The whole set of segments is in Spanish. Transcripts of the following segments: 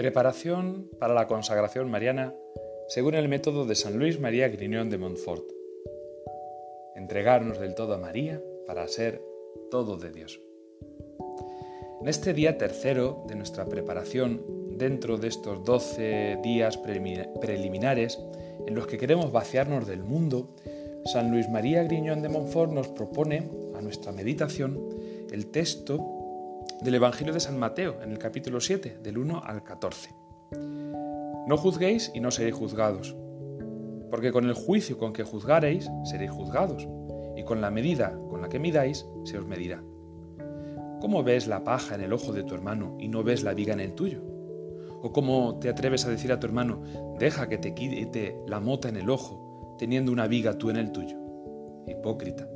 Preparación para la consagración mariana según el método de San Luis María Grignon de Montfort. Entregarnos del todo a María para ser todo de Dios. En este día tercero de nuestra preparación, dentro de estos doce días preliminares en los que queremos vaciarnos del mundo, San Luis María Grignon de Montfort nos propone a nuestra meditación el texto del Evangelio de San Mateo, en el capítulo 7, del 1 al 14. No juzguéis y no seréis juzgados, porque con el juicio con que juzgaréis seréis juzgados, y con la medida con la que midáis se os medirá. ¿Cómo ves la paja en el ojo de tu hermano y no ves la viga en el tuyo? ¿O cómo te atreves a decir a tu hermano, deja que te quite la mota en el ojo, teniendo una viga tú en el tuyo? Hipócrita.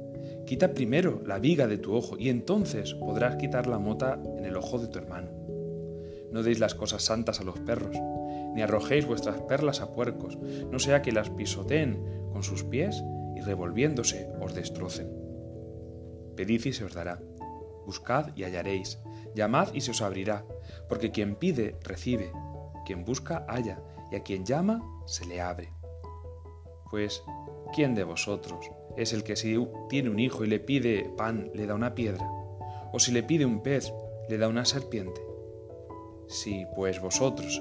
Quita primero la viga de tu ojo y entonces podrás quitar la mota en el ojo de tu hermano. No deis las cosas santas a los perros, ni arrojéis vuestras perlas a puercos, no sea que las pisoteen con sus pies y revolviéndose os destrocen. Pedid y se os dará, buscad y hallaréis, llamad y se os abrirá, porque quien pide, recibe, quien busca, halla, y a quien llama, se le abre. Pues, ¿quién de vosotros, es el que si tiene un hijo y le pide pan, le da una piedra, o si le pide un pez, le da una serpiente. Si, pues vosotros,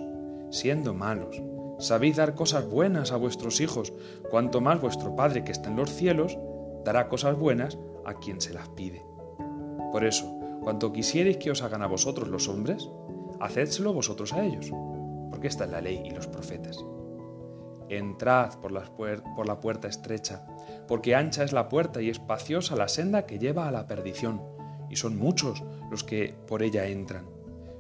siendo malos, sabéis dar cosas buenas a vuestros hijos, cuanto más vuestro Padre que está en los cielos dará cosas buenas a quien se las pide. Por eso, cuanto quisierais que os hagan a vosotros los hombres, hacédselo vosotros a ellos, porque esta es la ley y los profetas. Entrad por, la puerta estrecha, porque ancha es la puerta y espaciosa la senda que lleva a la perdición, y son muchos los que por ella entran.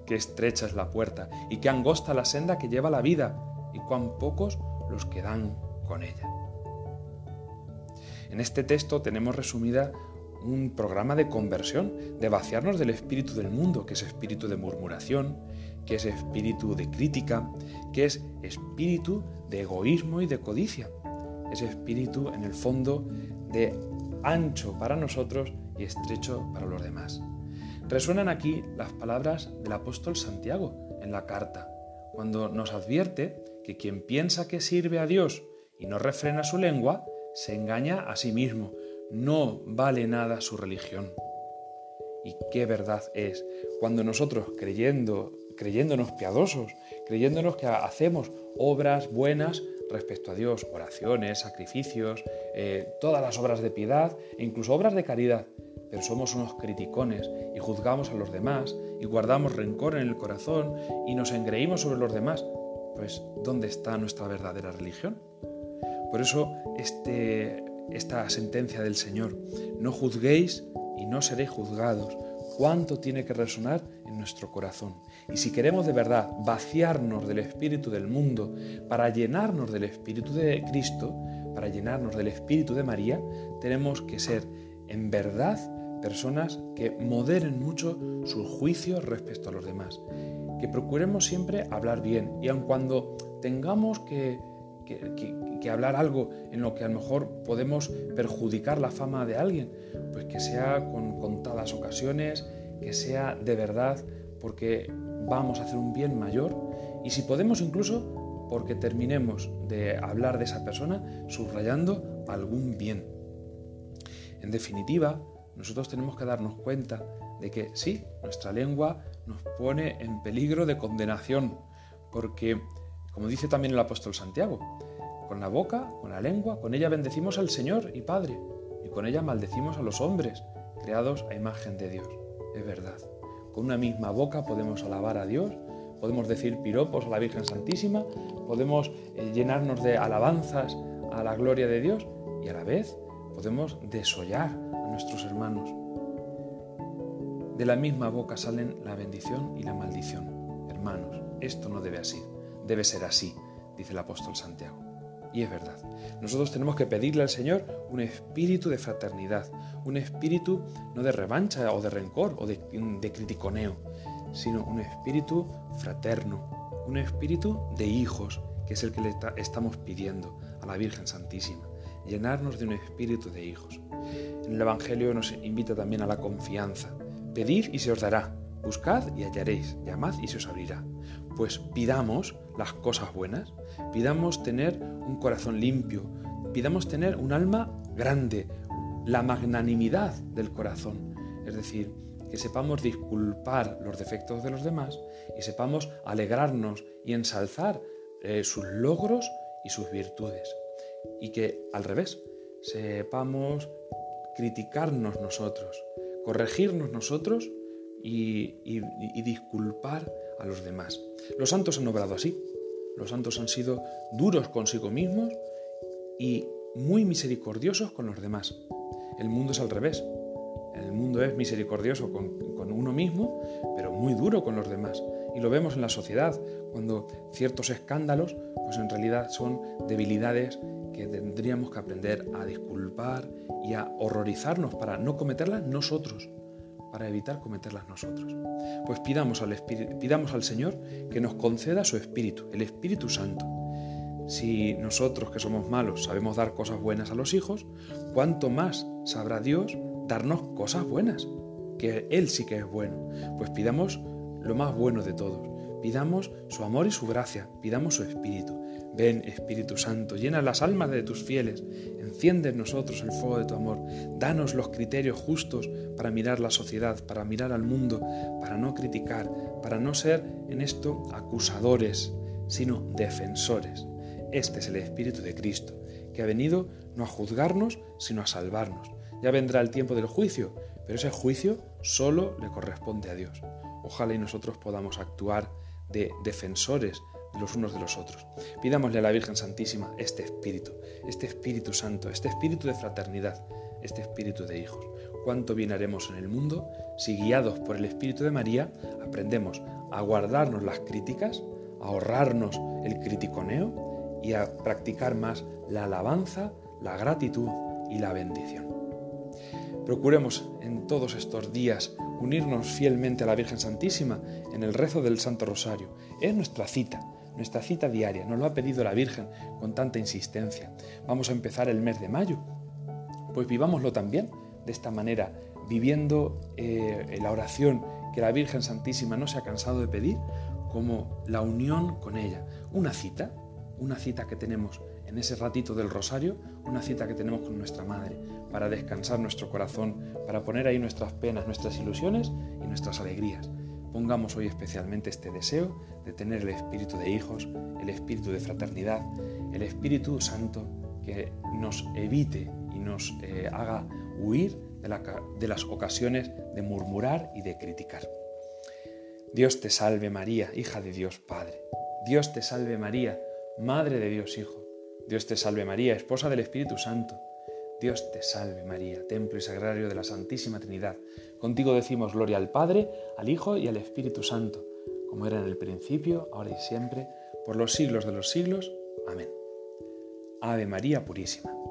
Qué estrecha es la puerta, y qué angosta la senda que lleva la vida, y cuán pocos los que dan con ella. En este texto tenemos resumida un programa de conversión, de vaciarnos del espíritu del mundo, que es espíritu de murmuración, que es espíritu de crítica, que es espíritu de egoísmo y de codicia. Ese espíritu, en el fondo, de ancho para nosotros y estrecho para los demás. Resuenan aquí las palabras del apóstol Santiago en la carta, cuando nos advierte que quien piensa que sirve a Dios y no refrena su lengua, se engaña a sí mismo, no vale nada su religión. Y qué verdad es cuando nosotros creyendo, creyéndonos piadosos, creyéndonos que hacemos obras buenas respecto a Dios, oraciones, sacrificios, eh, todas las obras de piedad e incluso obras de caridad, pero somos unos criticones y juzgamos a los demás y guardamos rencor en el corazón y nos engreímos sobre los demás, pues ¿dónde está nuestra verdadera religión? Por eso este, esta sentencia del Señor, no juzguéis y no seréis juzgados, cuánto tiene que resonar en nuestro corazón. Y si queremos de verdad vaciarnos del espíritu del mundo para llenarnos del espíritu de Cristo, para llenarnos del espíritu de María, tenemos que ser en verdad personas que moderen mucho sus juicios respecto a los demás, que procuremos siempre hablar bien y aun cuando tengamos que, que, hablar algo en lo que a lo mejor podemos perjudicar la fama de alguien, pues que sea con contadas ocasiones, que sea de verdad porque vamos a hacer un bien mayor y si podemos incluso porque terminemos de hablar de esa persona subrayando algún bien. En definitiva, nosotros tenemos que darnos cuenta de que sí, nuestra lengua nos pone en peligro de condenación, porque, como dice también el apóstol Santiago, con la boca, con la lengua, con ella bendecimos al Señor y Padre, y con ella maldecimos a los hombres, creados a imagen de Dios. Es verdad. Con una misma boca podemos alabar a Dios, podemos decir piropos a la Virgen Santísima, podemos eh, llenarnos de alabanzas a la gloria de Dios y a la vez podemos desollar a nuestros hermanos. De la misma boca salen la bendición y la maldición. Hermanos, esto no debe así, debe ser así, dice el apóstol Santiago. Y es verdad. Nosotros tenemos que pedirle al Señor un espíritu de fraternidad, un espíritu no de revancha o de rencor o de, criticoneo, sino un espíritu fraterno, un espíritu de hijos, que es el que le estamos pidiendo a la Virgen Santísima, llenarnos de un espíritu de hijos. En el Evangelio nos invita también a la confianza. Pedid y se os dará, buscad y hallaréis, llamad y se os abrirá. Pues pidamos las cosas buenas, pidamos tener un corazón limpio, pidamos tener un alma grande, la magnanimidad del corazón, es decir, que sepamos disculpar los defectos de los demás y sepamos alegrarnos y ensalzar eh, sus logros y sus virtudes. Y que al revés, sepamos criticarnos nosotros, corregirnos nosotros y, y, disculpar a los demás. Los santos han obrado así. Los santos han sido duros consigo mismos y muy misericordiosos con los demás. El mundo es al revés. El mundo es misericordioso con, con, uno mismo, pero muy duro con los demás. Y lo vemos en la sociedad, cuando ciertos escándalos, pues en realidad son debilidades que tendríamos que aprender a disculpar y a horrorizarnos para no cometerlas nosotros, para evitar cometerlas nosotros. Pues pidamos al, pidamos al Señor que nos conceda su Espíritu, el Espíritu Santo. Si nosotros que somos malos sabemos dar cosas buenas a los hijos, ¿cuánto más sabrá Dios darnos cosas buenas? Que Él sí que es bueno. Pues pidamos lo más bueno de todos. Pidamos su amor y su gracia, pidamos su Espíritu. Ven, Espíritu Santo, llena las almas de tus fieles, enciende en nosotros el fuego de tu amor, danos los criterios justos para mirar la sociedad, para mirar al mundo, para no criticar, para no ser en esto acusadores, sino defensores. Este es el Espíritu de Cristo, que ha venido no a juzgarnos, sino a salvarnos. Ya vendrá el tiempo del juicio, pero ese juicio solo le corresponde a Dios. Ojalá y nosotros podamos actuar de defensores los unos de los otros. Pidámosle a la Virgen Santísima este Espíritu, este Espíritu Santo, este Espíritu de fraternidad, este Espíritu de hijos. Cuánto bien haremos en el mundo si guiados por el Espíritu de María aprendemos a guardarnos las críticas, a ahorrarnos el criticoneo y a practicar más la alabanza, la gratitud y la bendición. Procuremos en todos estos días unirnos fielmente a la Virgen Santísima en el rezo del Santo Rosario. Es nuestra cita, nuestra cita diaria, nos lo ha pedido la Virgen con tanta insistencia. Vamos a empezar el mes de mayo, pues vivámoslo también de esta manera, viviendo eh, la oración que la Virgen Santísima no se ha cansado de pedir, como la unión con ella. Una cita, una cita que tenemos en ese ratito del rosario, una cita que tenemos con nuestra Madre, para descansar nuestro corazón, para poner ahí nuestras penas, nuestras ilusiones y nuestras alegrías. Pongamos hoy especialmente este deseo de tener el espíritu de hijos, el espíritu de fraternidad, el Espíritu Santo que nos evite y nos eh, haga huir de, de las ocasiones de murmurar y de criticar. Dios te salve María, hija de Dios Padre. Dios te salve María, Madre de Dios Hijo. Dios te salve María, esposa del Espíritu Santo. Dios te salve María, templo y sagrario de la Santísima Trinidad. Contigo decimos gloria al Padre, al Hijo y al Espíritu Santo, como era en el principio, ahora y siempre, por los siglos de los siglos. Amén. Ave María Purísima.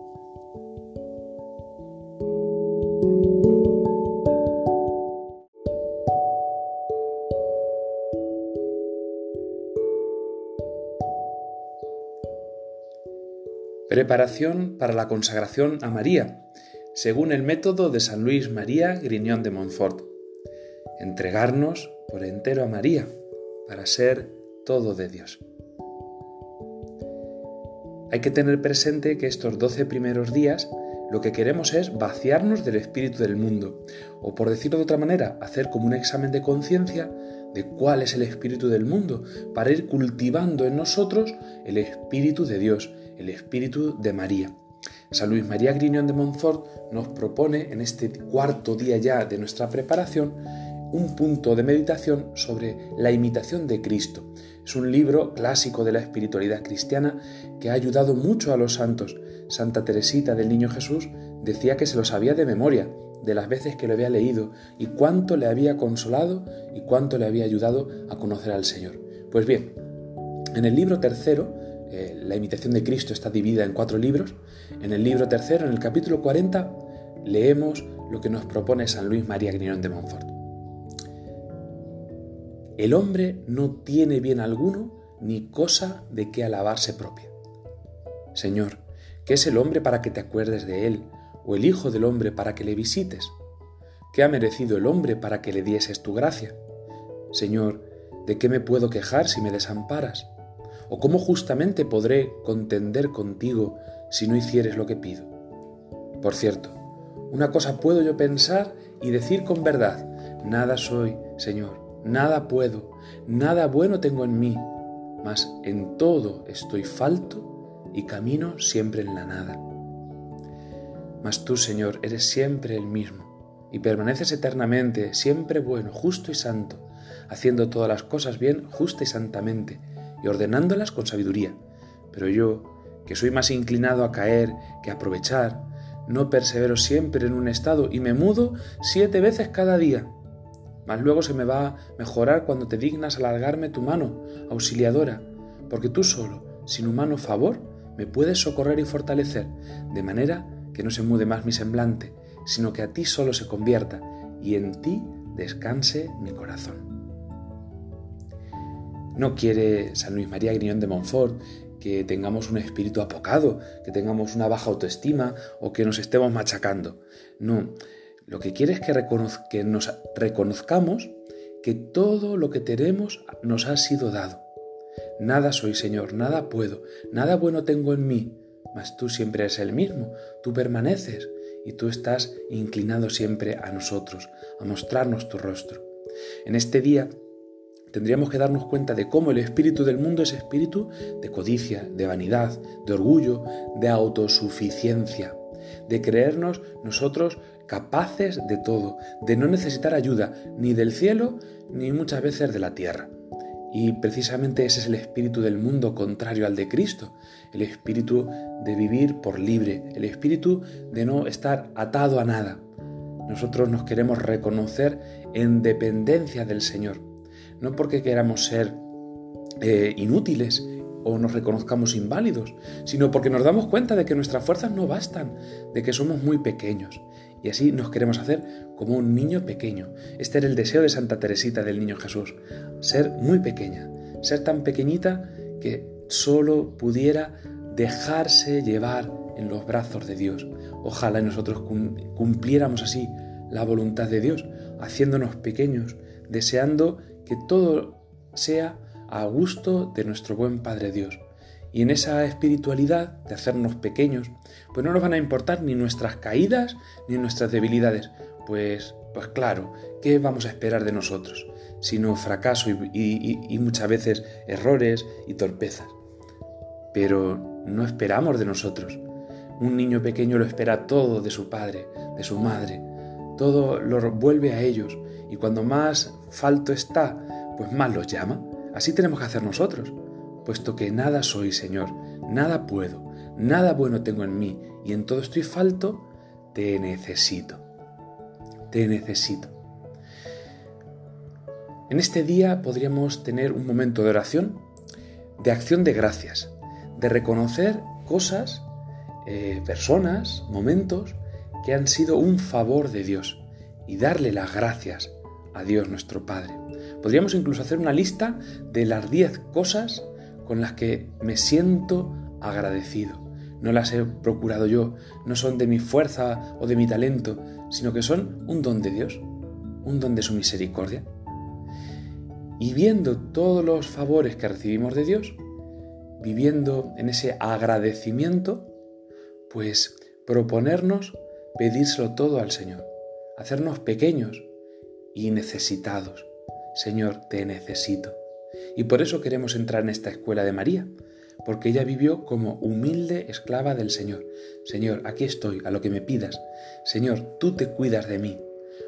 Preparación para la consagración a María, según el método de San Luis María Griñón de Montfort. Entregarnos por entero a María para ser todo de Dios. Hay que tener presente que estos doce primeros días lo que queremos es vaciarnos del espíritu del mundo, o por decirlo de otra manera, hacer como un examen de conciencia de cuál es el espíritu del mundo, para ir cultivando en nosotros el espíritu de Dios, el espíritu de María. San Luis María Griñón de Montfort nos propone en este cuarto día ya de nuestra preparación un punto de meditación sobre la imitación de Cristo. Es un libro clásico de la espiritualidad cristiana que ha ayudado mucho a los santos. Santa Teresita del Niño Jesús decía que se lo sabía de memoria, de las veces que lo había leído y cuánto le había consolado y cuánto le había ayudado a conocer al Señor. Pues bien, en el libro tercero, eh, la imitación de Cristo está dividida en cuatro libros. En el libro tercero, en el capítulo 40, leemos lo que nos propone San Luis María Griñón de Montfort. El hombre no tiene bien alguno ni cosa de qué alabarse propia. Señor, ¿qué es el hombre para que te acuerdes de él? ¿O el Hijo del hombre para que le visites? ¿Qué ha merecido el hombre para que le dieses tu gracia? Señor, ¿De qué me puedo quejar si me desamparas? ¿O cómo justamente podré contender contigo si no hicieres lo que pido? Por cierto, una cosa puedo yo pensar y decir con verdad, nada soy, Señor, nada puedo, nada bueno tengo en mí, mas en todo estoy falto y camino siempre en la nada. Mas tú, Señor, eres siempre el mismo y permaneces eternamente, siempre bueno, justo y santo, haciendo todas las cosas bien, justa y santamente, y ordenándolas con sabiduría. Pero yo, que soy más inclinado a caer que a aprovechar, no persevero siempre en un estado y me mudo siete veces cada día. Mas luego se me va a mejorar cuando te dignas alargarme tu mano, auxiliadora, porque tú solo, sin humano favor, me puedes socorrer y fortalecer, de manera que no se mude más mi semblante, sino que a ti solo se convierta y en ti descanse mi corazón. No quiere San Luis María Griñón de Montfort que tengamos un espíritu apocado, que tengamos una baja autoestima o que nos estemos machacando. No, lo que quiere es que, que nos reconozcamos que todo lo que tenemos nos ha sido dado. Nada soy, Señor, nada puedo, nada bueno tengo en mí, mas tú siempre eres el mismo, tú permaneces y tú estás inclinado siempre a nosotros, a mostrarnos tu rostro. En este día tendríamos que darnos cuenta de cómo el espíritu del mundo es espíritu de codicia, de vanidad, de orgullo, de autosuficiencia, de creernos nosotros capaces de todo, de no necesitar ayuda ni del cielo ni muchas veces de la tierra. Y precisamente ese es el espíritu del mundo contrario al de Cristo, el espíritu de vivir por libre, el espíritu de no estar atado a nada. Nosotros nos queremos reconocer en dependencia del Señor no porque queramos ser eh, inútiles o nos reconozcamos inválidos, sino porque nos damos cuenta de que nuestras fuerzas no bastan, de que somos muy pequeños. Y así nos queremos hacer como un niño pequeño. Este era el deseo de Santa Teresita del Niño Jesús, ser muy pequeña, ser tan pequeñita que solo pudiera dejarse llevar en los brazos de Dios. Ojalá nosotros cumpliéramos así la voluntad de Dios, haciéndonos pequeños, deseando que todo sea a gusto de nuestro buen Padre Dios. Y en esa espiritualidad de hacernos pequeños, pues no nos van a importar ni nuestras caídas ni nuestras debilidades. Pues, pues claro, ¿qué vamos a esperar de nosotros? Sino fracaso y, y muchas veces errores y torpezas. Pero no esperamos de nosotros. Un niño pequeño lo espera todo de su padre, de su madre. Todo lo vuelve a ellos y cuando más falto está, pues más los llama. Así tenemos que hacer nosotros, puesto que nada soy, Señor, nada puedo, nada bueno tengo en mí, y en todo estoy falto, te necesito. Te necesito. En este día podríamos tener un momento de oración, de acción de gracias, de reconocer cosas, eh, personas, momentos que han sido un favor de Dios y darle las gracias a Dios nuestro Padre. Podríamos incluso hacer una lista de las 10 cosas con las que me siento agradecido. No las he procurado yo, no son de mi fuerza o de mi talento, sino que son un don de Dios, un don de su misericordia. Y viendo todos los favores que recibimos de Dios, viviendo en ese agradecimiento, pues proponernos pedírselo todo al Señor, hacernos pequeños, y necesitados. Señor, te necesito. Y por eso queremos entrar en esta escuela de María, porque ella vivió como humilde esclava del Señor. Señor, aquí estoy, a lo que me pidas. Señor, tú te cuidas de mí.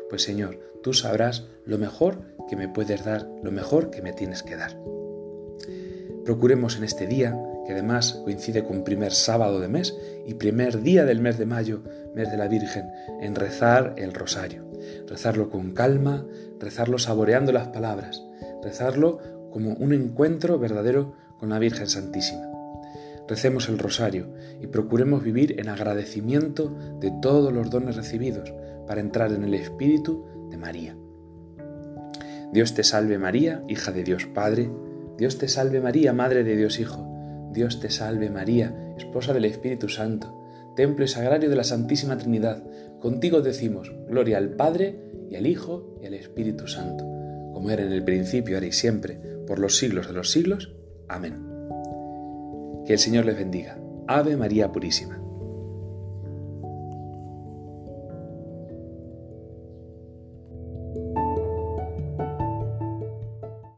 Pues Señor, tú sabrás lo mejor que me puedes dar, lo mejor que me tienes que dar. Procuremos en este día, que además coincide con primer sábado de mes y primer día del mes de mayo, mes de la Virgen, en rezar el rosario rezarlo con calma, rezarlo saboreando las palabras, rezarlo como un encuentro verdadero con la Virgen Santísima. Recemos el rosario y procuremos vivir en agradecimiento de todos los dones recibidos para entrar en el Espíritu de María. Dios te salve María, hija de Dios Padre, Dios te salve María, Madre de Dios Hijo, Dios te salve María, esposa del Espíritu Santo, templo y sagrario de la Santísima Trinidad, contigo decimos, gloria al Padre, y al Hijo, y al Espíritu Santo, como era en el principio, ahora y siempre, por los siglos de los siglos. Amén. Que el Señor les bendiga. Ave María Purísima.